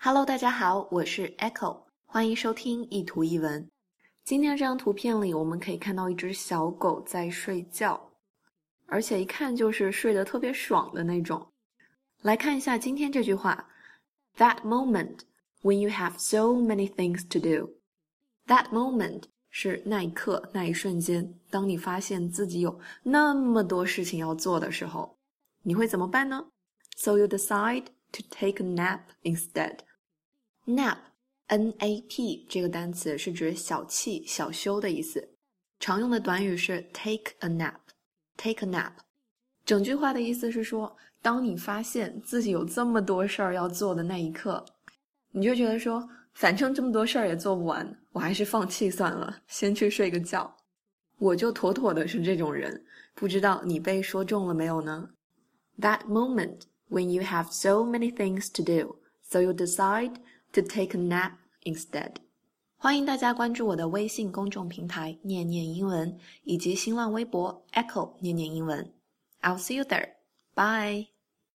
Hello，大家好，我是 Echo，欢迎收听一图一文。今天这张图片里，我们可以看到一只小狗在睡觉，而且一看就是睡得特别爽的那种。来看一下今天这句话：That moment when you have so many things to do。That moment 是那一刻、那一瞬间，当你发现自己有那么多事情要做的时候，你会怎么办呢？So you decide to take a nap instead. Nap, N-A-P 这个单词是指小憩、小休的意思。常用的短语是 take a nap. Take a nap. 整句话的意思是说，当你发现自己有这么多事儿要做的那一刻，你就觉得说，反正这么多事儿也做不完，我还是放弃算了，先去睡个觉。我就妥妥的是这种人，不知道你被说中了没有呢？That moment when you have so many things to do, so you decide to take a nap instead. 欢迎大家关注我的微信公众平台“念念英文”以及新浪微博 “Echo 念念英文”。I'll see you there. Bye.